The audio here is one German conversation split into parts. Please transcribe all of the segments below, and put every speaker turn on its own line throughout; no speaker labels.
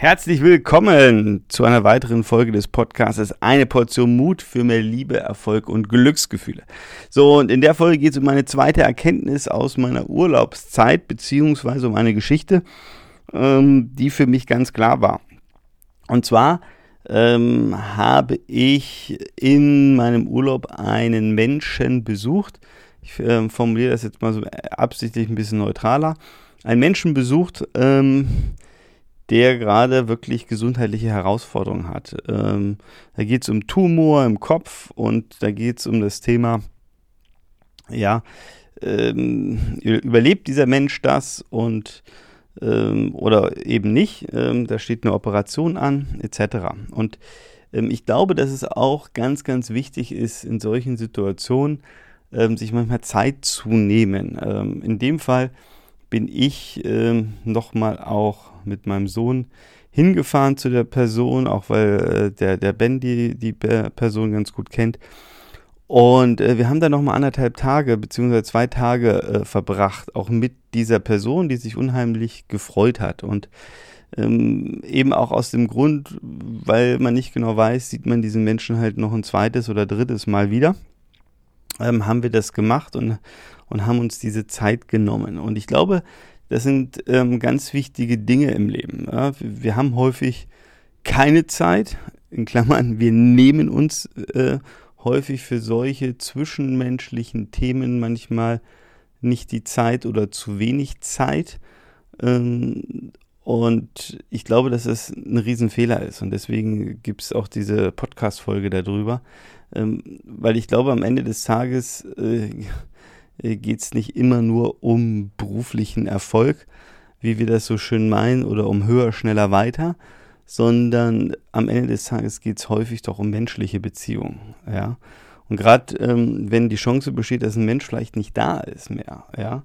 Herzlich willkommen zu einer weiteren Folge des Podcasts Eine Portion Mut für mehr Liebe, Erfolg und Glücksgefühle. So, und in der Folge geht es um meine zweite Erkenntnis aus meiner Urlaubszeit, beziehungsweise um eine Geschichte, ähm, die für mich ganz klar war. Und zwar ähm, habe ich in meinem Urlaub einen Menschen besucht. Ich äh, formuliere das jetzt mal so absichtlich ein bisschen neutraler. Einen Menschen besucht, ähm, der gerade wirklich gesundheitliche Herausforderungen hat. Ähm, da geht es um Tumor im Kopf und da geht es um das Thema, ja, ähm, überlebt dieser Mensch das und ähm, oder eben nicht. Ähm, da steht eine Operation an, etc. Und ähm, ich glaube, dass es auch ganz, ganz wichtig ist, in solchen Situationen ähm, sich manchmal Zeit zu nehmen. in dem Fall bin ich ähm, nochmal auch mit meinem Sohn hingefahren zu der Person, auch weil äh, der, der Ben die, die Person ganz gut kennt. Und äh, wir haben da nochmal anderthalb Tage beziehungsweise zwei Tage äh, verbracht, auch mit dieser Person, die sich unheimlich gefreut hat. Und ähm, eben auch aus dem Grund, weil man nicht genau weiß, sieht man diesen Menschen halt noch ein zweites oder drittes Mal wieder, ähm, haben wir das gemacht und, und haben uns diese Zeit genommen. Und ich glaube, das sind ähm, ganz wichtige Dinge im Leben. Ja? Wir haben häufig keine Zeit, in Klammern, wir nehmen uns äh, häufig für solche zwischenmenschlichen Themen manchmal nicht die Zeit oder zu wenig Zeit. Ähm, und ich glaube, dass es ein Riesenfehler ist. Und deswegen gibt es auch diese Podcast-Folge darüber. Ähm, weil ich glaube, am Ende des Tages äh, geht es nicht immer nur um beruflichen Erfolg, wie wir das so schön meinen, oder um höher, schneller, weiter, sondern am Ende des Tages geht es häufig doch um menschliche Beziehungen. Ja? Und gerade ähm, wenn die Chance besteht, dass ein Mensch vielleicht nicht da ist mehr, ja,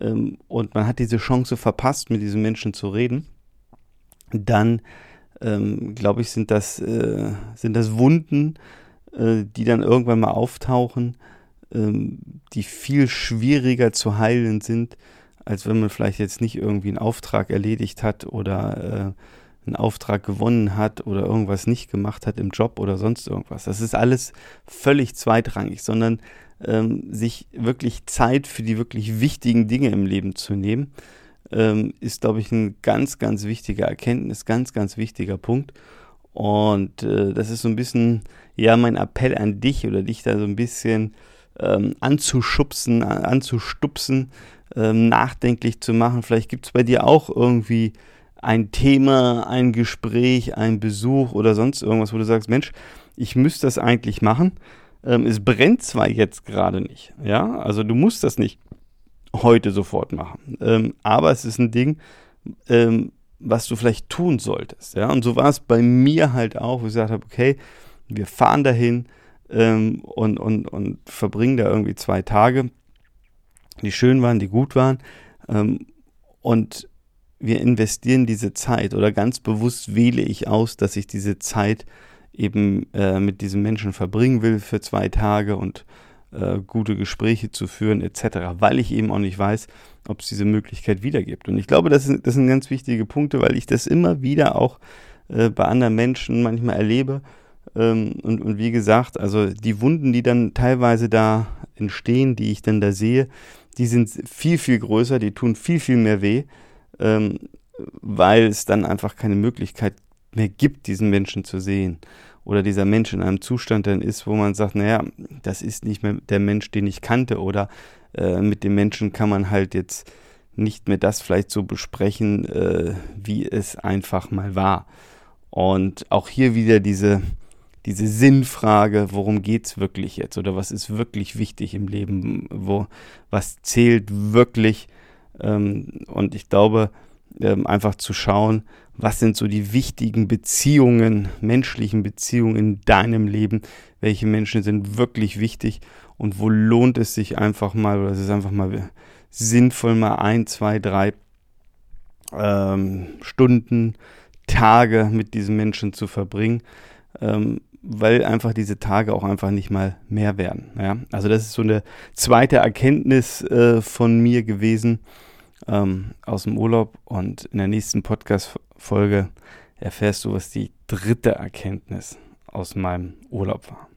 ähm, und man hat diese Chance verpasst, mit diesem Menschen zu reden, dann ähm, glaube ich, sind das, äh, sind das Wunden, äh, die dann irgendwann mal auftauchen, ähm, die viel schwieriger zu heilen sind, als wenn man vielleicht jetzt nicht irgendwie einen Auftrag erledigt hat oder äh, einen Auftrag gewonnen hat oder irgendwas nicht gemacht hat im Job oder sonst irgendwas. Das ist alles völlig zweitrangig, sondern ähm, sich wirklich Zeit für die wirklich wichtigen Dinge im Leben zu nehmen, ähm, ist, glaube ich, ein ganz, ganz wichtiger Erkenntnis, ganz, ganz wichtiger Punkt. Und äh, das ist so ein bisschen, ja, mein Appell an dich oder dich da so ein bisschen ähm, anzuschubsen, anzustupsen, ähm, nachdenklich zu machen. Vielleicht gibt es bei dir auch irgendwie ein Thema, ein Gespräch, ein Besuch oder sonst irgendwas, wo du sagst, Mensch, ich müsste das eigentlich machen. Ähm, es brennt zwar jetzt gerade nicht, ja, also du musst das nicht heute sofort machen, ähm, aber es ist ein Ding, ähm, was du vielleicht tun solltest, ja. Und so war es bei mir halt auch, wo ich gesagt habe, okay, wir fahren dahin, ähm, und, und, und verbringen da irgendwie zwei Tage, die schön waren, die gut waren. Ähm, und wir investieren diese Zeit oder ganz bewusst wähle ich aus, dass ich diese Zeit eben äh, mit diesem Menschen verbringen will für zwei Tage und äh, gute Gespräche zu führen etc., weil ich eben auch nicht weiß, ob es diese Möglichkeit wieder gibt. Und ich glaube, das sind, das sind ganz wichtige Punkte, weil ich das immer wieder auch äh, bei anderen Menschen manchmal erlebe, ähm, und, und wie gesagt, also die Wunden, die dann teilweise da entstehen, die ich dann da sehe, die sind viel, viel größer, die tun viel, viel mehr weh, ähm, weil es dann einfach keine Möglichkeit mehr gibt, diesen Menschen zu sehen. Oder dieser Mensch in einem Zustand dann ist, wo man sagt, naja, das ist nicht mehr der Mensch, den ich kannte. Oder äh, mit dem Menschen kann man halt jetzt nicht mehr das vielleicht so besprechen, äh, wie es einfach mal war. Und auch hier wieder diese, diese Sinnfrage, worum geht's wirklich jetzt oder was ist wirklich wichtig im Leben, wo was zählt wirklich ähm, und ich glaube ähm, einfach zu schauen, was sind so die wichtigen Beziehungen, menschlichen Beziehungen in deinem Leben, welche Menschen sind wirklich wichtig und wo lohnt es sich einfach mal oder es ist einfach mal sinnvoll mal ein, zwei, drei ähm, Stunden, Tage mit diesen Menschen zu verbringen. Ähm, weil einfach diese Tage auch einfach nicht mal mehr werden. Ja? Also das ist so eine zweite Erkenntnis äh, von mir gewesen ähm, aus dem Urlaub und in der nächsten Podcast-Folge erfährst du, was die dritte Erkenntnis aus meinem Urlaub war.